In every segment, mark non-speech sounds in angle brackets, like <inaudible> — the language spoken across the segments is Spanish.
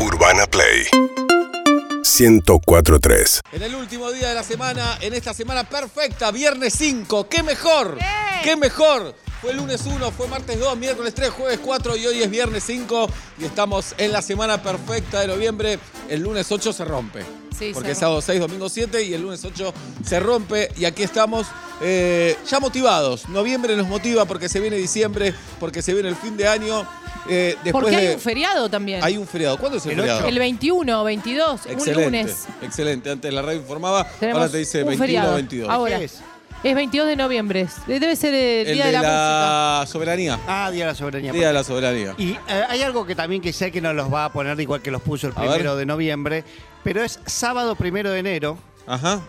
Urbana Play 1043. En el último día de la semana, en esta semana perfecta, viernes 5, ¡qué mejor! ¡Qué mejor! Fue lunes 1, fue martes 2, miércoles 3, jueves 4 y hoy es viernes 5 y estamos en la semana perfecta de noviembre. El lunes 8 se rompe. Sí, porque se es sábado 6, domingo 7 y el lunes 8 se rompe y aquí estamos eh, ya motivados. Noviembre nos motiva porque se viene diciembre, porque se viene el fin de año. eh, después Porque hay de- un feriado también. hay un feriado. ¿Cuándo es el, El feriado? El 21, 22, un Excelente, lunes. excelente. Antes la radio informaba, Tenemos ahora te dice un 21 feriado. 22. Ahora. ¿Qué es? Es 22 de noviembre. Debe ser el, El Día de de la, la soberanía. Ah, Día de la Soberanía. Día de la soberanía. Y eh, hay algo que también que sé que nos los va a poner igual que los puso el primero de noviembre, pero es sábado primero de enero, Ajá.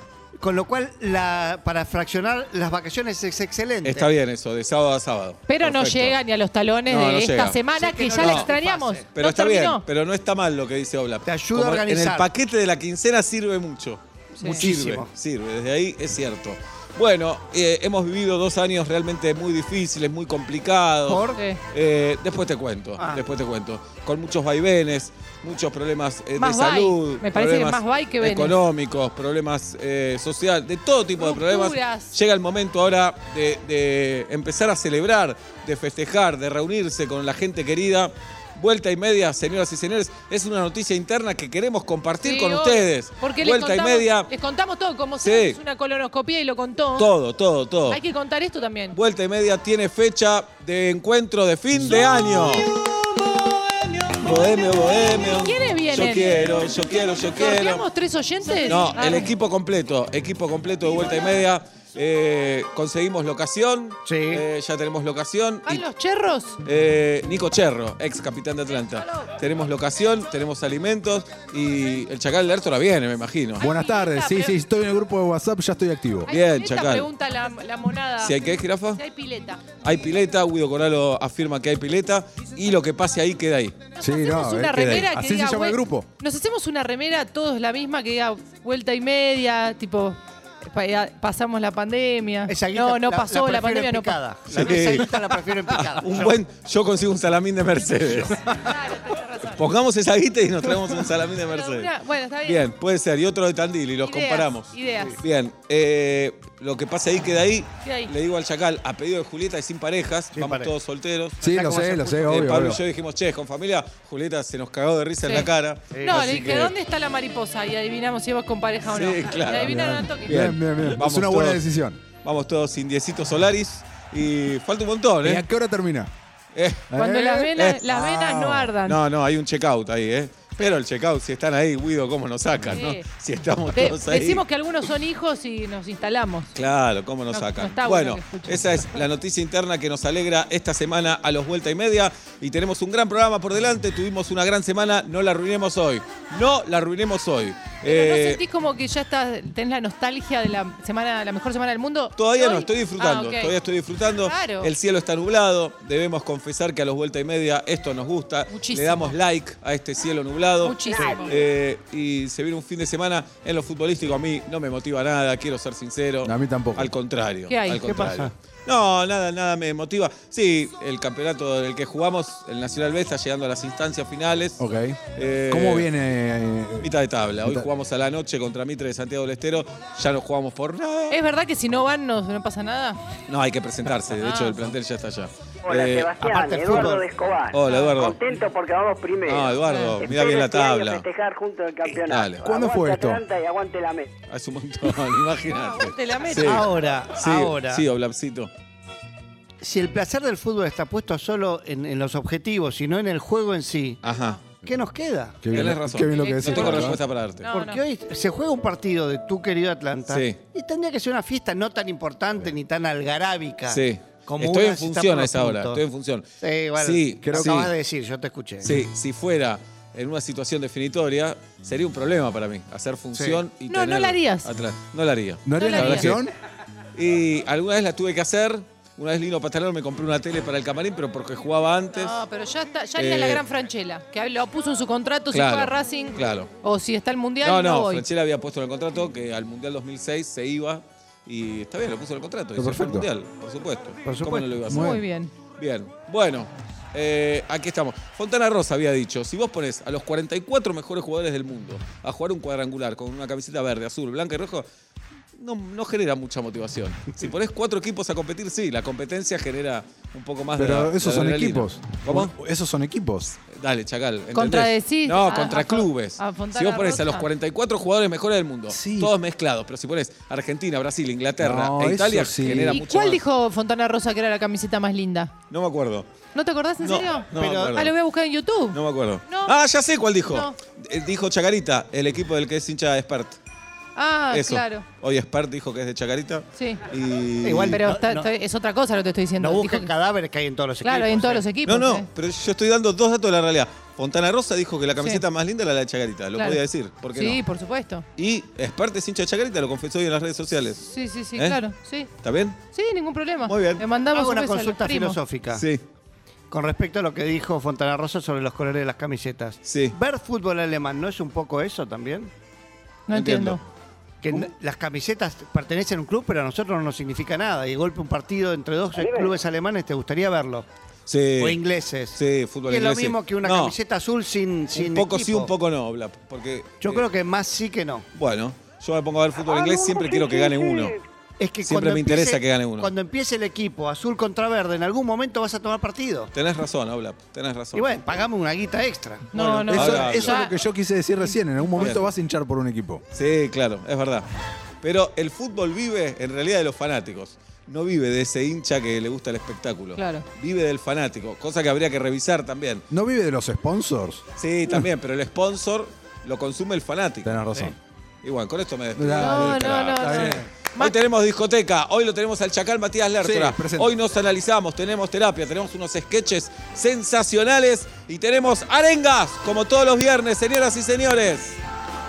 Con lo cual la, para fraccionar las vacaciones es excelente. Está bien eso, de sábado a sábado. Pero no Perfecto. llega ni a los talones No, de no esta llega. semana Sí, que, que ya no, la extrañamos. pase. Pero ¿No está terminó? bien, pero no está mal lo que dice Oblap. Te ayuda a Como En organizar. el paquete de la quincena sirve mucho. Sí. Muchísimo. Sirve, sirve. Desde ahí es cierto. Bueno, eh, hemos vivido dos años realmente muy difíciles, muy complicados. ¿Por? Eh, después te cuento, Ah. después te cuento. Con muchos vaivenes, muchos problemas eh, Más de salud. Me parece que problemas más vai que venes. Económicos, problemas eh, sociales, de todo tipo de problemas. Llega el momento ahora de, de empezar a celebrar, de festejar, de reunirse con la gente querida. Vuelta y media, señoras y señores, es una noticia interna que queremos compartir Sí, con ustedes. Porque Vuelta les y contamos, media, Les contamos todo, como Sí. si es una colonoscopía y lo contó. todo, todo, todo. Hay que contar esto también. Vuelta y media tiene fecha de encuentro de fin de año. Bohemio, bohemio. ¿Quiénes vienen? Yo quiero, yo quiero, yo quiero. ¿Sorteamos tres oyentes? No, Ah. el equipo completo, equipo completo de vuelta y media. Eh, conseguimos locación. Sí. Eh, ya tenemos locación. ¿Van Y, los cherros? eh, Nico Cherro, ex capitán de Atlanta. Tenemos locación, tenemos alimentos y el Chacal de Lertora viene, me imagino. Buenas tardes, sí, sí, estoy en el grupo de WhatsApp, ya estoy activo. ¿Hay Bien, pileta? Chacal. Pregunta la, la monada. Si hay que, jirafa. Si hay pileta. Hay pileta, Guido Coralo afirma que hay pileta y lo que pase ahí queda ahí. Nos Sí, no, una eh, remera que así se llama el grupo. Nos hacemos una remera todos la misma que diga vuelta y media, tipo pasamos la pandemia. Esa guita no, no la- pasó, la, prefiero pandemia en no pasó. picada. Sí. La, esa guita la prefiero en picada. Un Yo- buen, yo consigo un salamín de Mercedes. Claro. Pongamos esa guita y nos traemos un salamín de Mercedes. una- bueno, está bien. Bien, puede ser. Y otro de Tandil y los Ideas, comparamos. ideas. Bien, eh, lo que pasa ahí queda ahí. Queda ahí. Le digo al Chacal, a pedido de Julieta y sin parejas, Sin vamos pareja. todos solteros. Sí, lo sé, lo sé, Eh, obvio. Pablo obvio. y yo dijimos, che, con familia, Julieta se nos cagó de risa en la cara. No, le dije, que- ¿dónde está la mariposa? Y adivinamos si vas con pareja o no. Sí, claro. Y adivinaron toque. Bien, bien, bien. Vamos es una buena todos. decisión. Vamos todos sin diecitos solaris. Y falta un montón, ¿Y a ¿eh? qué hora termina? Eh, Cuando ¿Eh? las venas, Eh. las venas no Ah. ardan. No, no, hay un checkout ahí, ¿eh? Pero el checkout, si están ahí, Guido, ¿cómo nos sacan, Sí. no? Si estamos De- todos ahí. decimos que algunos son hijos y nos instalamos. Claro, ¿cómo nos No- sacan? no está bueno bueno, esa es la noticia interna que nos alegra esta semana a los vuelta y media. Y tenemos un gran programa por delante. Tuvimos una gran semana. No la arruinemos hoy. No la arruinemos hoy. Pero ¿No Eh, sentís como que ya estás, tenés la nostalgia de la semana, la mejor semana del mundo? Todavía no, estoy disfrutando. Ah, ok. Todavía estoy disfrutando. Claro. El cielo está nublado. Debemos confesar que a los vuelta y media esto nos gusta. Muchísimo. Le damos like a este cielo nublado. Muchísimo. Eh, y se viene un fin de semana en lo futbolístico. A mí no me motiva nada, quiero ser sincero. A mí tampoco. Al contrario. ¿Qué hay? al ¿Qué contrario. pasa? No, nada, nada me motiva. Sí, el campeonato del que jugamos, el Nacional B, está llegando a las instancias finales. Ok. Eh, ¿Cómo viene? eh, Mitad de tabla. Hoy Mitad- jugamos a la noche contra Mitre de Santiago del Estero. Ya no jugamos por nada. ¿Es verdad que si no van no, no pasa nada? No, hay que presentarse. De hecho, Ah. el plantel ya está allá. Hola Eh, Sebastián, Eduardo fútbol. de Escobar. Hola, Eduardo. Contento porque vamos primero. Ah, Eduardo, mira bien la este tabla. festejar junto el campeonato. Dale. ¿Cuándo fue Aguante esto? Atlanta y aguante la meta. Hace un montón, <laughs> imagínate. Aguante la meta. Sí. Ahora, Sí, ahora, Sí, Oblapcito. si el placer del fútbol está puesto solo en, en los objetivos y no en el juego en sí, Ajá. ¿qué nos queda? Qué bien, Tenés razón. qué bien lo que No decís. tengo ¿verdad? respuesta para darte. No, Porque no. hoy se juega un partido de tu querido Atlanta Sí. y tendría que ser una fiesta no tan importante ni tan algarábica. Sí. Como Estoy en función a esa hora. puntos. Estoy en función. Sí, bueno, Sí, lo sí. acabas de decir, yo te escuché. Sí, si fuera en una situación definitoria, sería un problema para mí. Hacer función y No, no tener la harías. atrás. No la haría. ¿No harías No la la versión? Y alguna vez la tuve que hacer. Una vez Lino Patalón me compré una tele para el camarín, pero porque jugaba antes. No, pero ya está, ya haría Eh, la gran Franchella, que lo puso en su contrato claro, si juega Racing claro. o si está el Mundial, No, no, no, voy. Franchella había puesto en el contrato que al Mundial 2006 se iba y está bien, lo puso en el contrato. Y Pero se fue al perfecto. Mundial, por supuesto. Por ¿Cómo no lo iba a hacer? Muy bien. Bien, bueno, Eh, aquí estamos. Fontana Rosa había dicho, si vos pones a los 44 mejores jugadores del mundo a jugar un cuadrangular con una camiseta verde, azul, blanca y rojo, no, no genera mucha motivación. Si pones cuatro equipos a competir, sí, la competencia genera un poco más de Pero de esos son adrenalina. equipos. ¿Cómo? Esos son equipos. Dale, Chacal. ¿entendés? Contradecís No, a- contra a clubes. a Fontana si vos pones a los Rosa. 44 jugadores mejores del mundo, Sí. todos mezclados, pero si pones Argentina, Brasil, Inglaterra No, e Italia, sí. genera ¿Y mucho cuál más. dijo Fontana Rosa que era la camiseta más linda? No me acuerdo. ¿No te acordás en No, serio? no me Pero- acuerdo. Ah, lo voy a buscar en YouTube. No me acuerdo. No. Ah, ya sé cuál dijo. No. Eh, Dijo Chacarita, el equipo del que es hincha de Spart. Ah, Eso. claro. Hoy Spart dijo que es de Chacarita. Sí. Y... Igual, Pero No, está- no. está- es otra cosa lo que te estoy diciendo. No Dijo busquen que- cadáveres que hay en todos los equipos. claro, en todos ¿eh? los equipos. No, no, eh. pero yo estoy dando dos datos de la realidad. Fontana Rosa dijo que la camiseta más linda era la de Chacarita. Lo Claro. podía decir. ¿Por qué Sí, no? por supuesto. Y Spart es hincha de Chacarita, lo confesó hoy en las redes sociales. Sí, sí, sí, ¿Eh? claro. Sí. ¿Está bien? Sí, ningún problema. Muy bien. Le mandamos Hago un una beso a los consulta primos. filosófica Sí. con respecto a lo que dijo Fontana Rosa sobre los colores de las camisetas. Sí. Ver fútbol alemán no es un poco eso también. No entiendo. Entiendo. Que las camisetas pertenecen a un club, pero a nosotros no nos significa nada. Y de golpe un partido entre dos clubes alemanes, ¿te gustaría verlo? Sí. O ingleses. Sí, fútbol Y es lo mismo que una No, camiseta azul sin, sin Un poco sí, un poco no, porque Yo eh, creo que más sí que no. bueno, yo me pongo a ver fútbol Ah, inglés, siempre quiero que gane uno. Es que Siempre cuando me interesa empiece- que gane uno. Cuando empiece el equipo azul contra verde, en algún momento vas a tomar partido. Tenés razón, Obla, tenés razón. Y bueno, pagame una guita extra. No, Bueno, no. Eso, es lo que yo quise decir recién. En algún momento Bien. vas a hinchar por un equipo. Sí, claro, es verdad. Pero el fútbol vive en realidad de los fanáticos. No vive de ese hincha que le gusta el espectáculo. Claro. Vive del fanático, cosa que habría que revisar también. ¿No vive de los sponsors? Sí, también, pero el sponsor lo consume el fanático. Tenés razón. Sí. Y bueno, con esto me despido. No, no, no. Hoy tenemos discoteca, hoy lo tenemos al Chacal Matías Lertora. Sí, presente. hoy nos analizamos, tenemos terapia, tenemos unos sketches sensacionales y tenemos arengas, como todos los viernes, señoras y señores.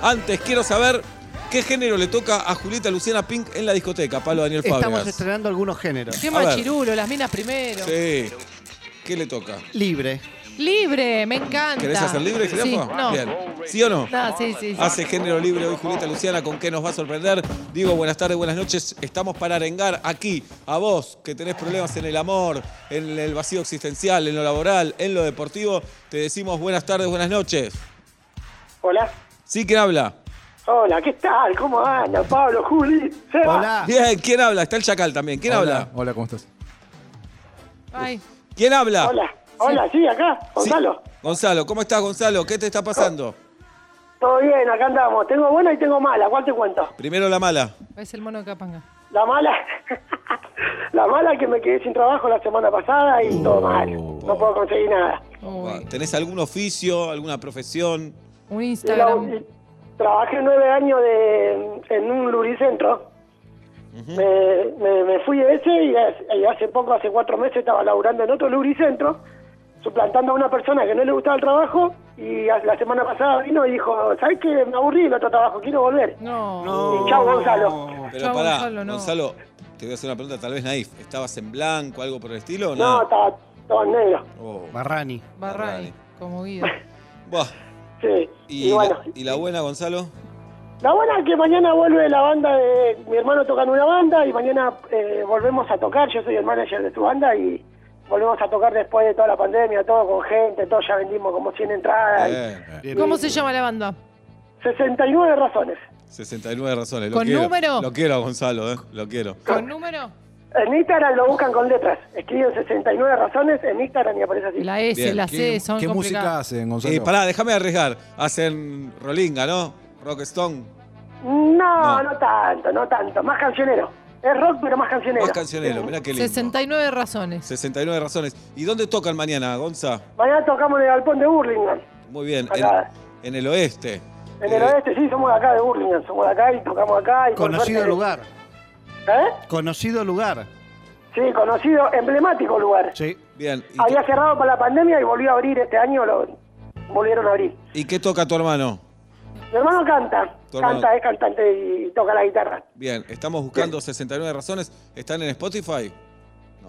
Antes quiero saber qué género le toca a Julieta Luciana Pink en la discoteca, Palo Daniel Estamos Fábregas. estrenando algunos géneros. Qué machirulo, las minas primero. Sí. ¿Qué le toca? Libre. Libre, me encanta. ¿Querés hacer libre, Sí, jirafa? no. Bien. ¿Sí o no? No, sí, sí. sí. Hace género libre hoy Julieta Luciana, ¿con qué nos va a sorprender? Digo, buenas tardes, buenas noches. Estamos para arengar aquí a vos que tenés problemas en el amor, en el vacío existencial, en lo laboral, en lo deportivo. Te decimos buenas tardes, buenas noches. Hola. ¿Sí quién habla? Hola, ¿qué tal? ¿Cómo anda, Pablo, Juli? Seba? Hola. Bien, ¿quién habla? Está el Chacal también. ¿Quién Hola. habla? Hola, ¿cómo estás? Ay, ¿Quién habla? Hola. Hola, sí, acá, Sí. Gonzalo. Gonzalo, ¿cómo estás, Gonzalo? ¿Qué te está pasando? Todo bien, acá andamos. Tengo buena y tengo mala. ¿Cuál te cuento? Primero la mala. es el mono de Capanga. La mala. <laughs> la mala que me quedé sin trabajo la semana pasada y todo mal. No puedo conseguir nada. ¿Tenés algún oficio, alguna profesión? un la- Instagram. trabajé nueve años de, en un lubricentro. me, me- me fui de ese y hace, y hace poco, hace cuatro meses, estaba laburando en otro lubricentro, suplantando a una persona que no le gustaba el trabajo y la semana pasada vino y dijo, ¿sabes qué? Me aburrí del otro trabajo, quiero volver. No. Y chao, Gonzalo. Pero Chao, pará, Gonzalo, no. Gonzalo, te voy a hacer una pregunta tal vez naif. ¿Estabas en blanco, algo por el estilo o No, no? estaba todo en negro. Oh, Barrani. Barrani, como Guido. <laughs> buah. Sí. ¿Y, Y, bueno, la, y la buena, Gonzalo? la buena es que mañana vuelve la banda de... Mi hermano toca en una banda y mañana eh, volvemos a tocar. Yo soy el manager de su banda y volvemos a tocar después de toda la pandemia, todo con gente, todo ya vendimos como 100 entradas. y Bien. Bien. ¿Cómo se llama la banda? 69 razones. 69 razones. Lo ¿Con quiero. número? Lo quiero, Gonzalo, ¿eh? Lo quiero. ¿Con número? En Instagram lo buscan con letras. Escriben 69 razones en Instagram y aparece así. La S, Bien. la ¿Qué, C, son qué música hacen, Gonzalo? Y pará, déjame arriesgar. Hacen Rolinga, ¿no? Rockstone. No, No. no, tanto, no tanto. Más cancionero. Es rock, pero más cancionero. Más cancionero, mirá qué lindo. 69 razones. 69 razones. ¿Y dónde tocan mañana, Gonza? Mañana tocamos en el galpón de Burlingame. Muy bien, en, en el oeste. En el Eh, oeste, sí, somos de acá de Burlingame. Somos de acá y tocamos acá. Y por Conocido suerte- lugar. ¿Eh? Conocido lugar. Sí, conocido, emblemático lugar. Sí. Bien. ¿Y, Había qué, cerrado para la pandemia y volvió a abrir este año, lo volvieron a abrir. y qué toca tu hermano? Mi hermano canta, canta, es cantante y toca la guitarra. Bien, estamos buscando 69 razones. ¿Están en Spotify?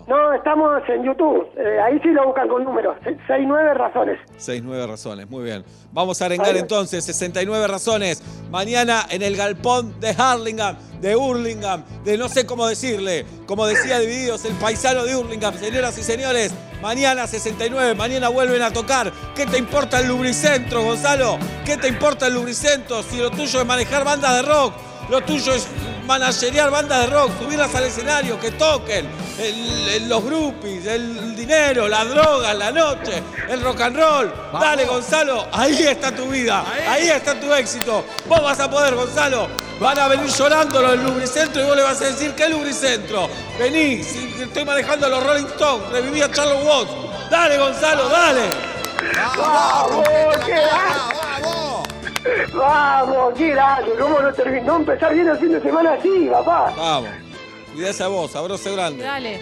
No, estamos en YouTube, eh, ahí sí lo buscan con números, 69 razones. 69 razones, muy bien. Vamos a arengar entonces 69 razones. Mañana en el galpón de Harlingham, de Hurlingham, de no sé cómo decirle. Como decía Divididos, el paisano de Hurlingham. Señoras y señores, Mañana 69, mañana vuelven a tocar. ¿Qué te importa el lubricentro, Gonzalo? ¿Qué te importa el lubricentro si lo tuyo es manejar bandas de rock? Lo tuyo es managerear bandas de rock, subirlas al escenario, que toquen. El- el- los groupies, el dinero, las drogas, la noche, el rock and roll. Dale, Gonzalo, ahí está tu vida, ahí está tu éxito. Vos vas a poder, Gonzalo. Van a venir llorando los del lubricentro y vos le vas a decir, ¿qué lubricentro? Vení, si estoy manejando a los Rolling Stones, reviví a Charles Watts. Dale, Gonzalo, dale. ¡Vamos! ¡Qué grande! ¡Vamos! ¡Qué grande! ¿Cómo no terminó? No empezar bien el fin de semana así, papá. Vamos. Cuidás a vos, abrazo grande. Dale.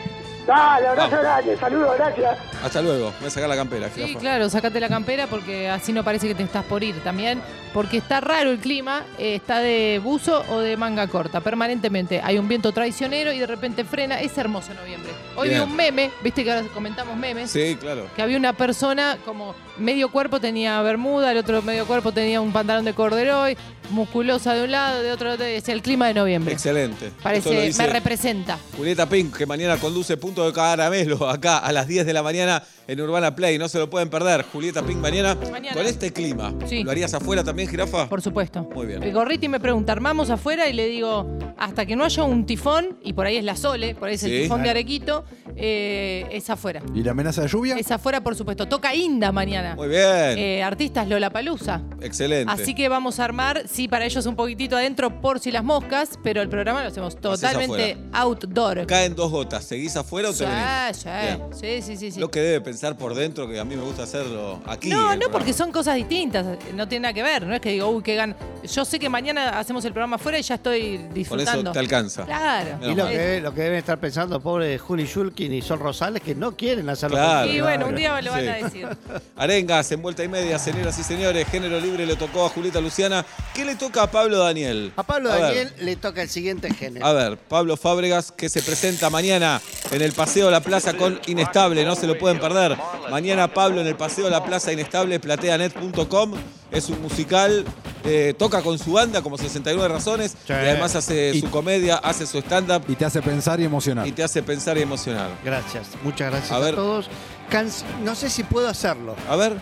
Dale, abrazo Vamos. grande. Saludos, gracias. Hasta luego. Voy a sacar la campera, Sí, jirafa. claro, sacate la campera porque así no parece que te estás por ir también. Porque está raro el clima, eh, está de buzo o de manga corta, permanentemente. Hay un viento traicionero y de repente frena. Es hermoso noviembre. Hoy Bien. vi un meme, viste que ahora comentamos memes. Sí, claro. Que había una persona como medio cuerpo tenía bermuda, el otro medio cuerpo tenía un pantalón de corderoy, musculosa de un lado, de otro lado, es el clima de noviembre. Excelente. Parece, me representa. Julieta Pink, que mañana conduce Punto de Caramelo acá a las 10 de la mañana en Urbana Play. No se lo pueden perder. Julieta Pink mañana, Mañana. con este clima. Sí. ¿Lo harías afuera también, jirafa? Por supuesto. Muy bien. El Gorriti me pregunta, ¿armamos afuera? Y le digo, hasta que no haya un tifón, y por ahí es la Sole, por ahí es el tifón de Arequito, eh, es afuera. ¿Y la amenaza de lluvia? Es afuera, por supuesto. Toca Inda mañana. Muy bien. Eh, artistas Lola Palusa. Excelente. Así que vamos a armar, sí, para ellos un poquitito adentro por si las moscas, pero el programa lo hacemos totalmente outdoor. Caen dos gotas. ¿Seguís afuera o te venís? Bien. sí, sí, sí, sí. Lo que debe pensar por dentro, que a mí me gusta hacerlo aquí. No, el no, programa. porque son cosas distintas, no tiene nada que ver, no es que digo, uy, qué gan. Yo sé que mañana hacemos el programa afuera y ya estoy disfrutando. eso te alcanza. Claro. Y lo que, lo que deben estar pensando, pobre Juli Shulkin y Sol Rosales, que no quieren hacerlo. Claro. Y bueno, un día lo van Sí. a decir. <laughs> Arengas, en vuelta y media, señoras y señores. Género libre le tocó a Julieta Luciana. ¿Qué le toca a Pablo Daniel? A Pablo. Daniel le toca el siguiente género. A ver, Pablo Fábregas que se presenta mañana en el Paseo de la Plaza con Inestable, no se lo pueden perder. Mañana Pablo en el Paseo de la Plaza Inestable, plateanet.com. Es un musical, eh, toca con su banda como 69 razones Sí. y además hace Y- su comedia, hace su stand-up Y te hace pensar y emocionar. y te hace pensar y emocionar. Gracias, muchas gracias A a, ver. todos. Can- no sé si puedo hacerlo. A ver,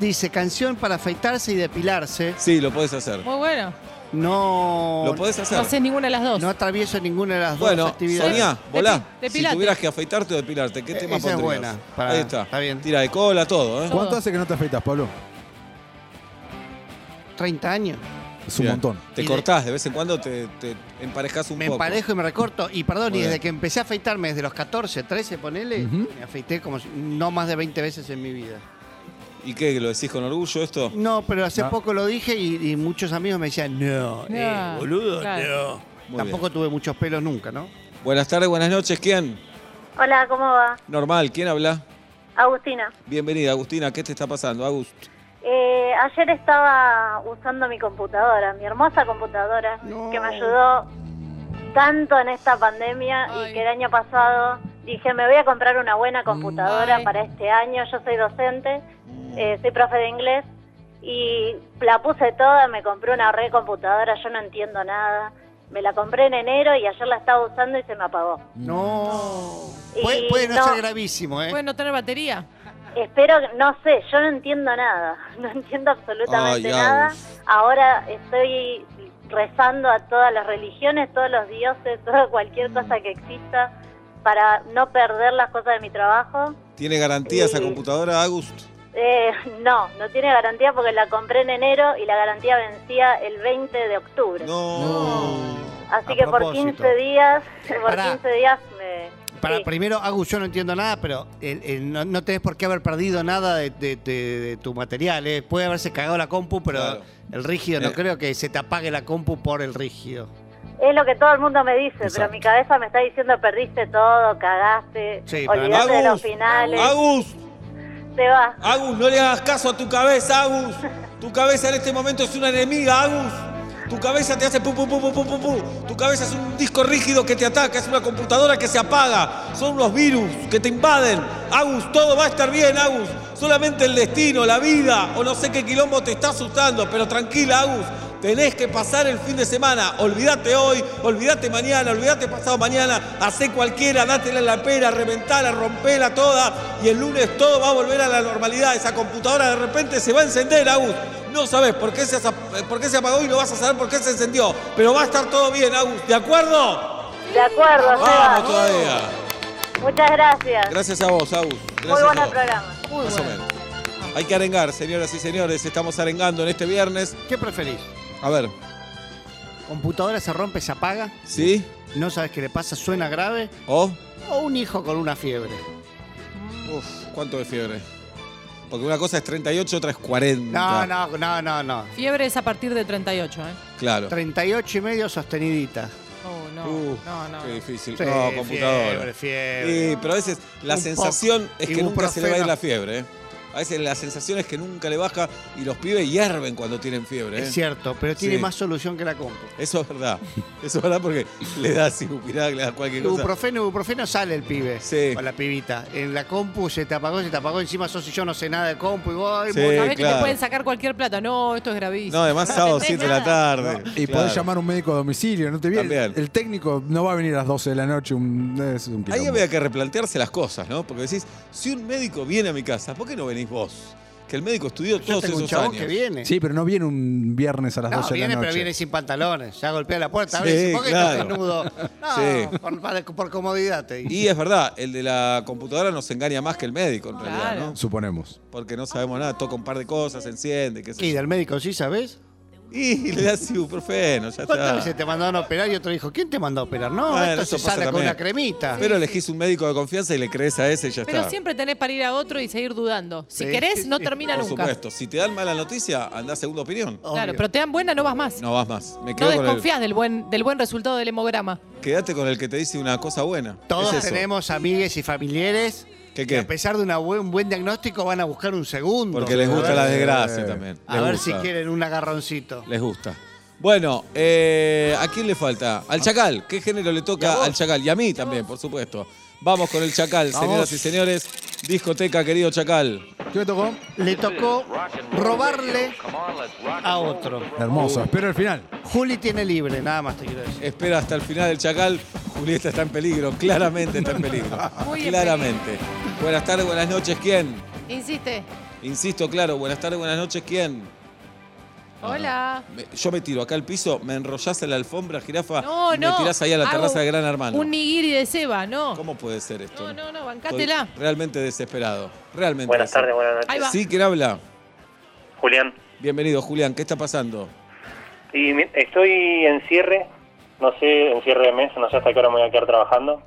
Dice canción para afeitarse y depilarse. sí, lo podés hacer. Muy bueno. No, Lo podés No hacer. haces ninguna de las dos. no atravieso ninguna de las dos Bueno, actividades. Sonia, volá. Si tuvieras que afeitarte o depilarte, ¿qué Eh, tema esa es pondrías? buena, para- Ahí está. está bien. Tira de cola, todo, ¿eh? ¿Cuánto hace que no te afeitas, Pablo? 30 años. Es un Bien. montón. Te de- cortás, de vez en cuando te, te emparejás un Me poco. emparejo y me recorto. Y perdón, Muy y desde bien. que empecé a afeitarme desde los 14, 13, ponele, Ujú. me afeité como si- no más de 20 veces en mi vida. ¿Y qué? ¿Lo decís con orgullo esto? No, pero hace No. poco lo dije y, y muchos amigos me decían, no, eh, No, boludo, claro. no. Muy Tampoco tuve muchos pelos nunca, ¿no? Buenas tardes, buenas noches. ¿Quién? Hola, ¿cómo va? Normal, ¿quién habla? Agustina. Bienvenida, Agustina. ¿Qué te está pasando, Agust? Eh, ayer estaba usando mi computadora, mi hermosa computadora, No. que me ayudó tanto en esta pandemia Ay. y que el año pasado dije, me voy a comprar una buena computadora Ay. para este año. Yo soy docente, eh, soy profe de inglés y la puse toda, me compré una re computadora, yo no entiendo nada. Me la compré en enero y ayer la estaba usando y se me apagó. No. Y Puede, puede no, no. ser gravísimo, ¿eh? ¿Puede no tener batería? Espero, que- no sé, yo no entiendo nada, <laughs> no entiendo absolutamente nada. Ahora estoy rezando a todas las religiones, todos los dioses, <laughs> toda cualquier cosa que exista para no perder las cosas de mi trabajo. ¿Tiene garantía esa Sí. computadora, Agust? Eh, no, no tiene garantía porque la compré en enero y la garantía vencía el 20 de octubre. No. Así A que por propósito. 15 días, por Pará. 15 días me... Para sí. primero, Agus, yo no entiendo nada, pero el- el- no, no tenés por qué haber perdido nada de, de- de- de tu material. ¿eh? Puede haberse cagado la compu, pero Claro. el rígido no Eh. creo que se te apague la compu por el rígido. Es lo que todo el mundo me dice, pero mi cabeza me está diciendo perdiste todo, cagaste, Sí, olvidaste de los finales, Agus, Agus, no le hagas caso a tu cabeza, Agus. Tu cabeza en este momento es una enemiga, Agus. Tu cabeza te hace pu, pu, pu, pu. Tu cabeza es un disco rígido que te ataca, es una computadora que se apaga. Son unos virus que te invaden. Agus, todo va a estar bien, Agus. Solamente el destino, la vida o no sé qué quilombo te está asustando. Pero tranquila, Agus. Tenés que pasar el fin de semana. Olvídate hoy, olvídate mañana, olvídate pasado mañana. Hacé cualquiera, dátela en la pera, reventala, rompela toda. Y el lunes todo va a volver a la normalidad. Esa computadora de repente se va a encender, Agus. No sabes por qué se, por qué se apagó y no vas a saber por qué se encendió. Pero va a estar todo bien, Agus. ¿De acuerdo? De acuerdo, Vamos Seba. todavía. Muchas gracias. Gracias a vos, Agus. Gracias Muy a bueno el vos. programa. Muy Más o menos. Hay que arengar, señoras y señores. Estamos arengando en este viernes. ¿Qué preferís? A ver, ¿Computadora se rompe, se apaga? ¿sí? ¿No sabes qué le pasa? ¿Suena grave? ¿O? ¿O un hijo con una fiebre? Uf, ¿cuánto de fiebre? Porque una cosa es 38, otra es 40. No, no, no, no, no. Fiebre es a partir de 38, ¿eh? Claro. 38 y medio sostenidita. Oh, no. Uf, no, no. Qué difícil. Sí, no, computadora. Fiebre, fiebre. Sí, pero a veces la Un sensación poco. es que nunca se le va a ir la fiebre, ¿eh? A veces la sensación es que nunca le baja y los pibes hierven cuando tienen fiebre, ¿eh? Es cierto, pero tiene Sí. más solución que la compu. Eso es verdad. <laughs> Eso es verdad porque le das ibuprofeno, le das cualquier cosa. Ibuprofeno, ibuprofeno sale el pibe. Sí. O la pibita. En la compu se te apagó, se te apagó. Encima sos y yo no sé nada de compu. Y vos, Sí. vos- Sabés que claro. te pueden sacar cualquier plata. No, esto es gravísimo. No, además sábado No 7 de la tarde. Y Claro. podés llamar a un médico a domicilio, no te viene. También. El técnico no va a venir a las 12 de la noche, un, es un Ahí había que replantearse las cosas, ¿no? Porque decís, si un médico viene a mi casa, ¿por qué no venís vos? Que el médico estudió yo todos tengo un esos chabón años. que viene. Sí, pero no viene un viernes a las No, 12 de viene, la noche. pero viene sin pantalones. Ya golpea la puerta. Sí, ¿por qué claro. estás desnudo? <laughs> No, Sí. por, para- por comodidad te digo. Y es verdad, el de la computadora nos engaña más que el médico, en realidad, Claro. ¿no? Suponemos. Porque no sabemos nada, toca un par de cosas, se enciende, qué sé Y yo. del médico sí, ¿sabes? Y le das ibuprofeno, ya ¿Cuántas está. veces te mandaron a operar y otro dijo, ¿quién te mandó a operar? No, Bueno, esto eso se pasa sale con también. una cremita. Pero elegís un médico de confianza y le crees a ese y ya Pero está. siempre tenés para ir a otro y seguir dudando. Si Sí. querés, no <laughs> termina Por nunca. supuesto. Si te dan mala noticia, andá a segunda opinión. Obvio. Claro, pero te dan buena, no vas más. No, No vas más. Me quedo con desconfías del buen, del buen resultado del hemograma. Quédate con el que te dice una cosa buena. Todos Es eso. tenemos amigues y familiares ¿Qué, que a pesar de una buen- un buen diagnóstico van a buscar un segundo. Porque les gusta la desgracia eh. también. A ver gusta. si quieren un agarroncito. Les gusta. Bueno, eh, ¿a quién le falta? Al Chacal. ¿Qué género le toca al Chacal? Y a mí también, por supuesto. Vamos con el Chacal, Vamos. señoras y señores. Discoteca, querido Chacal. ¿Qué me tocó? Le tocó robarle a otro. Hermoso. Espero el final. Juli tiene libre, nada más te quiero decir. Espera hasta el final del Chacal. Julieta está en peligro, claramente está en peligro. Claramente. Buenas tardes, buenas noches, ¿quién? Insiste. Insisto, claro, buenas tardes, buenas noches, ¿quién? Hola. Me- yo me tiro acá al piso, me enrollás en la alfombra, jirafa, No, y no. me tirás ahí a la Hago terraza de Gran Hermano. Un nigiri de ceba, no. ¿Cómo puede ser esto? No, no, no, Estoy bancátela. realmente desesperado. Realmente. Buenas tardes, desesperado. buenas Ahí noches. va. Sí, ¿quién habla? Julián. Bienvenido, Julián. ¿Qué está pasando? Y mi- estoy en cierre, no sé, en cierre de mes, no sé hasta qué hora me voy a quedar trabajando.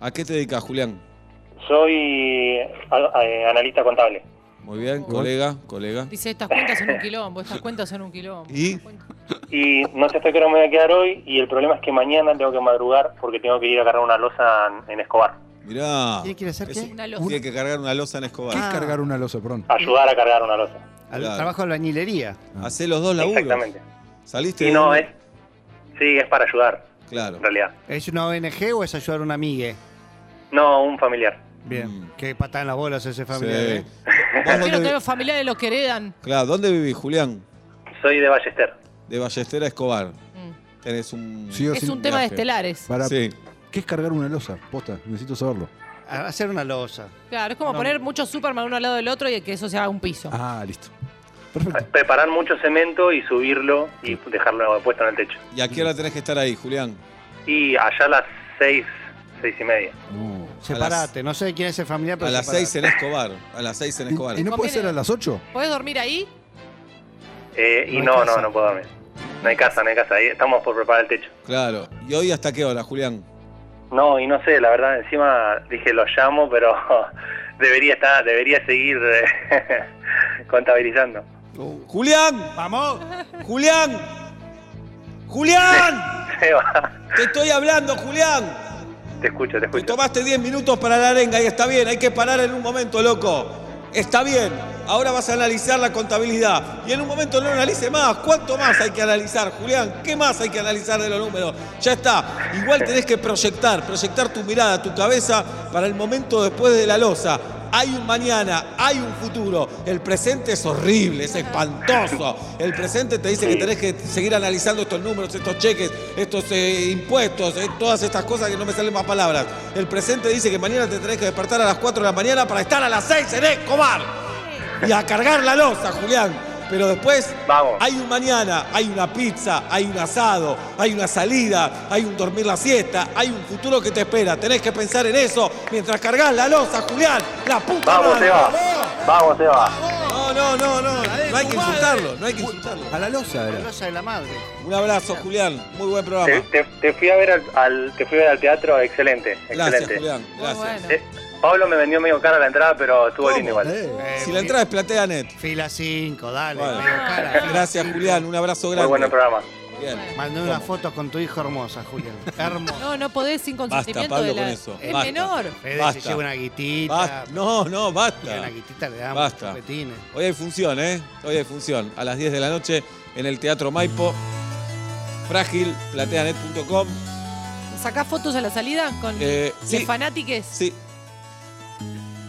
¿A qué te dedicas, Julián? Soy a- eh, analista contable. Muy bien, colega, colega. Dice, estas cuentas son un <laughs> quilombo, estas cuentas son un quilombo. ¿Y? Y no sé hasta qué hora me voy a quedar hoy y el problema es que mañana tengo que madrugar porque tengo que ir a cargar una losa en, en Escobar. Mirá. ¿Quién quiere hacer qué? Una losa. Tiene que cargar una losa en ¿Qué Escobar. es Ah. cargar una losa, perdón? Ayudar a cargar una losa. Al Claro. trabajo de albañilería. Hacé los dos laburos. Exactamente. ¿Saliste Y no es... Sí, es para ayudar, Claro. en realidad. ¿Es una ONG o es ayudar a una amigue? No, un familiar. Bien. Mm. Qué patada en las bolas ese Sí. familiar, ¿eh? ¿Vos Quiero dónde, que vi- los familiares los que heredan. claro, ¿dónde vivís, Julián? Soy de Ballester. De Ballester a Escobar. Mm. Tenés un... Sí o Es sí. un tema de viaje. estelares. Para, Sí. ¿Qué es cargar una losa? Posta, necesito saberlo. A hacer una losa. Claro, es como No. poner muchos Superman uno al lado del otro y que eso se haga un piso. Ah, listo. Perfecto. Preparar mucho cemento y subirlo y dejarlo puesto en el techo. ¿Y a qué hora tenés que estar ahí, Julián? Y allá a las seis, seis y media. No. Separate. No sé quién es el familiar, pero A las separate. 6 en Escobar. A las 6 en Escobar. ¿Y, y no puede ser a las 8? ¿Podés dormir ahí? Eh, y No no, no, puedo dormir. No hay casa, no hay casa. Ahí estamos por preparar el techo. Claro. ¿Y hoy hasta qué hora, Julián? No, y no sé, la verdad, encima dije lo llamo, pero <laughs> debería estar, debería seguir eh, <laughs> contabilizando. ¡Julián! ¡Vamos! ¡Julián! ¡Julián! <laughs> ¡Te estoy hablando, Julián! Te escucho, te Te escucho. tomaste 10 minutos para la arenga y está bien, hay que parar en un momento, loco. Está bien, ahora vas a analizar la contabilidad y en un momento no analice más. ¿Cuánto más hay que analizar, Julián? ¿Qué más hay que analizar de los números? Ya está. Igual tenés que proyectar, proyectar tu mirada, tu cabeza para el momento después de la losa. Hay un mañana, hay un futuro. El presente es horrible, es espantoso. El presente te dice que tenés que seguir analizando estos números, estos cheques, estos eh, impuestos, eh, todas estas cosas que no me salen más palabras. El presente dice que mañana te tenés que despertar a las 4 de la mañana para estar a las 6 en Escobar. Y a cargar la losa, Julián. Pero después Vamos. hay un mañana, hay una pizza, hay un asado, hay una salida, hay un dormir la siesta, hay un futuro que te espera. Tenés que pensar en eso mientras cargas la losa, Julián. La puta Vamos, madre. Seba. Vamos, Seba. No, no, no, no. No hay que insultarlo, no hay que insultarlo. A la losa La era. losa de la madre. Un abrazo, Julián. Muy buen Te, programa. te- te fui a ver al, al- te fui a ver al teatro, excelente, Gracias, excelente. Julián. Muy Gracias. bueno. Eh, Pablo me vendió medio cara la entrada, pero estuvo lindo igual. Eh, Eh, Si la entrada es PlateaNet. Fila 5, dale. Bueno. medio cara. <laughs> Gracias, Julián. Un abrazo Muy grande. bueno el programa. Bien. Mandé unas fotos con tu hijo hermosa, Julián. <laughs> Hermosa. No, no podés sin consentimiento Pablo, de la... con eso. Es Basta. menor. Fede Basta. se lleva una guitita. Basta. No, no, Una basta. guitita le damos Basta. chupetines. Hoy hay función, ¿eh? Hoy hay función. A las 10 de la noche en el Teatro Maipo. Frágil, plateanet.com. ¿Sacás fotos a la salida con Eh, sí. de fanátiques? Sí.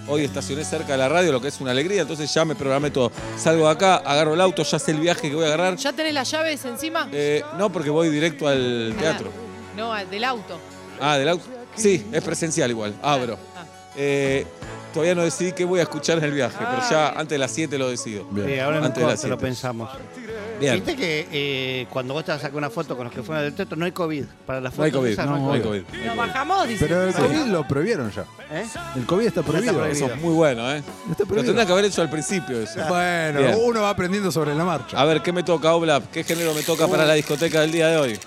Hoy estacioné cerca de la radio, lo que es una alegría, entonces ya me programé todo. Salgo de acá, agarro el auto, ya sé el viaje que voy a agarrar. ¿Ya tenés las llaves encima? Eh, no, porque voy directo al teatro. No, del auto. Ah, del auto. Sí, es presencial igual. Abro. Ah. Eh, todavía no decidí qué voy a escuchar en el viaje, pero ya antes de las 7 lo decido. Bien. Sí, ahora Antes de las lo pensamos. Bien. Viste que eh, cuando vos te vas a sacar una foto con los que fueron del teatro, no hay COVID. Para las No hay fotos COVID. esas No, hay COVID. Bajamos, dice. Pero el Sí. COVID lo prohibieron ya. ¿Eh? El COVID está prohibido. prohibido. Eso es muy bueno, ¿eh? Está Lo tendría que haber hecho al principio eso. Bueno, Bien. uno va aprendiendo sobre la marcha. A ver, ¿qué me toca, Oblap? ¿Qué género me toca para la discoteca del día de hoy?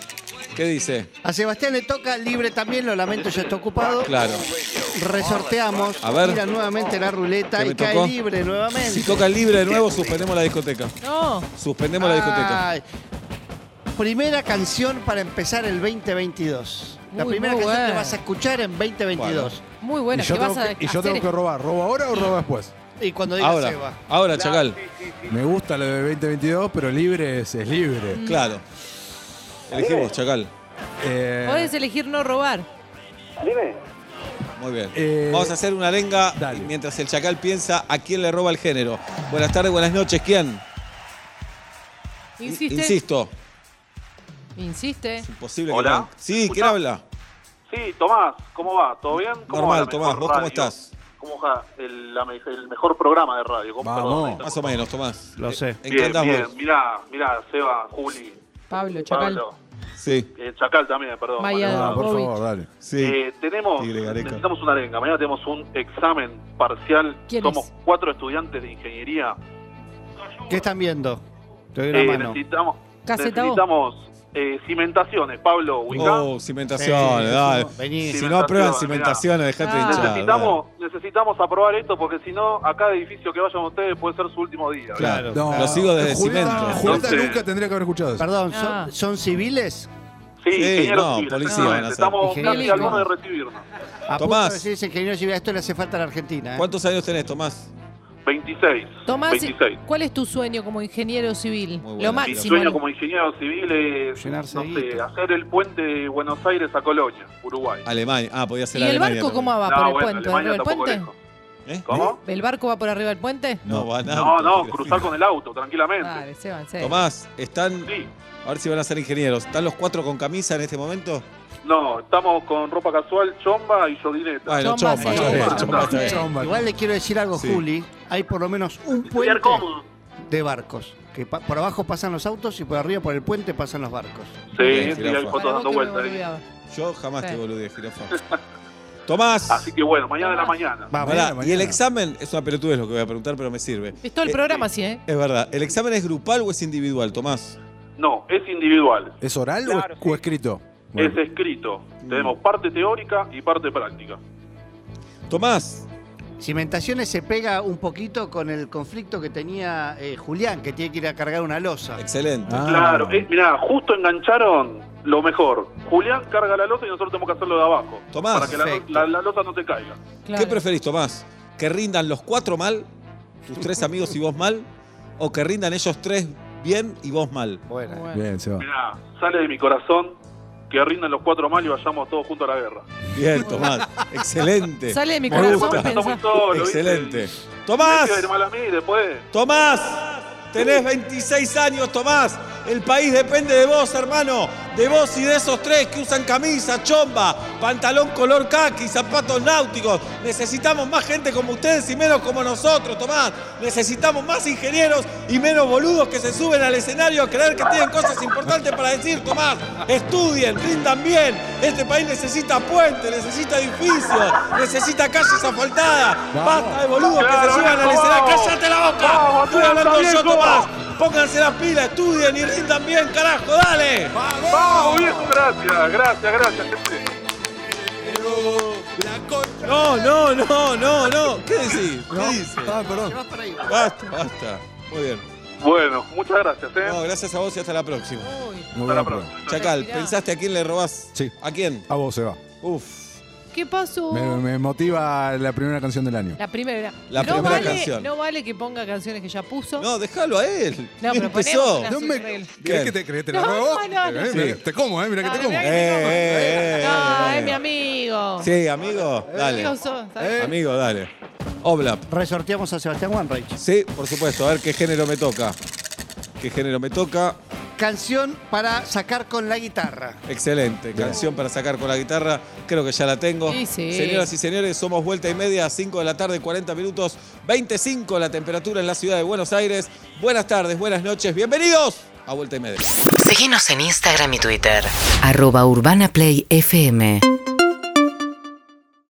¿Qué dice? A Sebastián le toca libre también, lo lamento, ya está ocupado. Claro. Resorteamos, A ver. gira nuevamente la ruleta ¿Qué y cae libre nuevamente. Si toca libre de nuevo, <laughs> suspendemos la discoteca. No. Suspendemos la discoteca. Primera canción para empezar el 2022. La primera canción que vas a escuchar en 2022. Muy buena. y yo, ¿Qué tengo vas a que, y yo tengo hacer? que robar. ¿Robo ahora o robo después? Y cuando diga Ahora, Seba. ahora, Chacal. Me gusta lo de 2022, pero libre es, es libre. Mm. Claro. Elegimos, Chacal. Eh, Podés elegir no robar. Dime. Muy bien. Eh, Vamos a hacer una lenga dale. mientras el Chacal piensa a quién le roba el género. Buenas tardes, buenas noches. ¿Quién? Insiste. Insisto. Insiste. Imposible Hola. que... Sí, ¿quién habla? Sí, Tomás, ¿cómo va? ¿Todo bien? ¿Cómo Normal, Tomás. ¿Vos cómo estás? ¿Cómo va el, la me- el mejor programa de radio? ¿Cómo, Vamos. Más o menos, Tomás. Lo sé. ¿En qué Bien, andás bien. vos? Mirá, mirá, Seba, Juli, Pablo, Chacal. Pablo, Sí, eh, Chacal también, perdón. Maya. Ah, por Bobich. favor, dale. sí. Eh, tenemos, Tigre Gareca. necesitamos una arenga. Mañana tenemos un examen parcial. ¿Quién Somos es? cuatro estudiantes de ingeniería. ¿Qué están viendo? Te doy una Eh, mano. necesitamos necesitamos eh, cimentaciones, Pablo, ubicá. Oh, cimentaciones, Sí, dale. vení. Si no aprueban Cimentaciones, dejate Ah. hinchar. Necesitamos, necesitamos aprobar esto porque si no, a cada edificio que vayan ustedes puede ser su último día. Claro. No, Lo sigo desde Julieta, cimento. Julieta Entonces- nunca tendría que haber escuchado eso. Perdón, ¿son, Ah. son civiles? Sí, Sí, ingenieros no, civiles, policía. Estamos casi Ingeniero. a algunos de recibirnos. A Tomás. punto de ingeniero civil, esto le hace falta a la Argentina. ¿eh? ¿Cuántos años tenés, Tomás? 26. Tomás, 26. ¿cuál es tu sueño como ingeniero civil? Bueno. Lo Mi máximo. sueño como ingeniero civil es, Llenarse no sé, hacer el puente de Buenos Aires a Colonia, Uruguay. Alemania. Ah, podía ser ¿Y el Alemania barco cómo va? ¿Por el bueno, puente? Alemania ¿Arriba del tampoco puente? lejos. ¿Eh? ¿Cómo? ¿El barco va por arriba del puente? No, va nada. No, no, cruzar con el auto, tranquilamente. Dale, Seba, en serio. Tomás, están. Sí. A ver si van a ser ingenieros. ¿Están los cuatro con camisa en este momento? No, estamos con ropa casual, chomba y jodineta. Bueno, Chomba, chomba, sí. chomba, Chomba, chomba, está bien. Chomba. Igual le quiero decir algo, Sí. Juli. Hay por lo menos un puente cómodo. de barcos. Que pa- por abajo pasan los autos y por arriba, por el puente, pasan los barcos. Sí, Bien, sí, jirafa. hay fotos dando vueltas ahí. olvidaba. Yo jamás Sí. te boludé, jirafa. Tomás. Así que bueno, mañana de la mañana. Vamos. pará, y el examen, es una pelotudez lo que voy a preguntar, pero me sirve. Es todo el Eh, programa así, ¿eh? Es verdad. ¿El examen es grupal o es individual, Tomás? No, es individual. ¿Es oral o es- o, escrito? Es escrito. Mm. Tenemos parte teórica y parte práctica. Tomás, Cimentaciones se pega un poquito con el conflicto que tenía eh, Julián, que tiene que ir a cargar una losa. excelente. Ah. Claro, eh, mirá, justo engancharon lo mejor. Julián carga la losa y nosotros tenemos que hacerlo de abajo. Tomás. Para que la, la- la losa no te caiga. Claro. ¿Qué preferís, Tomás? ¿Que rindan los cuatro mal, tus tres amigos y vos mal? ¿O que rindan ellos tres bien y vos mal? Bueno. Bueno. Bien, se va. Mirá, sale de mi corazón que rindan los cuatro mal y vayamos todos juntos a la guerra. Bien, Tomás. <laughs> Excelente. Sale de mi Me corazón gusta. Está muy pensar. solo, ¿viste? Excelente. Tomás, iba a ir mal a mí después. Tomás, tenés 26 años, Tomás. El país depende de vos, hermano. De vos y de esos tres que usan camisa, chomba, pantalón color khaki, zapatos náuticos. Necesitamos más gente como ustedes y menos como nosotros, Tomás. Necesitamos más ingenieros y menos boludos que se suben al escenario a creer que tienen cosas importantes para decir, Tomás. Estudien, rindan bien. Este país necesita puentes, necesita edificios, necesita calles asfaltadas. Basta de boludos que se suban al escenario. ¡Cállate la boca! Estoy hablando yo. Tomás. Pónganse las pilas, estudien y rindan bien, carajo, dale. Vamos, viejo, gracias, gracias, gracias, gente. No, no, no, no, no. ¿Qué decís? ¿Qué dices? Ah, perdón. Basta, basta. Muy bien. Bueno, muchas gracias, ¿eh? No, gracias a vos y hasta la próxima. Uy, Muy Hasta la próxima. Chacal. ¿pensaste a quién le robás? Sí. ¿A quién? A vos se va. Uf. ¿Qué pasó? Me, me motiva la primera canción del año. La primera. La no primera vale, canción. No vale que ponga canciones que ya puso. No, déjalo a él. No, ¿Quién pero empezó? No me-. ¿Querés que te, que te la No, no, no. Eh, que te como, eh, mirá que No, te como. mirá que- Eh, eh, eh, No, eh. es mi amigo. Sí, amigo, dale. ¿sabes? Amigo, dale. Oblap. Resorteamos a Sebastián Wanreich. Sí, por supuesto. A ver qué género me toca. ¿Qué género me toca? Canción para sacar con la guitarra. Excelente. Canción para sacar con la guitarra. Creo que ya la tengo. Sí, sí. Señoras y señores, somos vuelta y media a 5 de la tarde, 40 minutos. 25 la temperatura en la ciudad de Buenos Aires. Buenas tardes, buenas noches. Bienvenidos a vuelta y media. Síguenos en Instagram y Twitter. Arroba Urbana Play FM.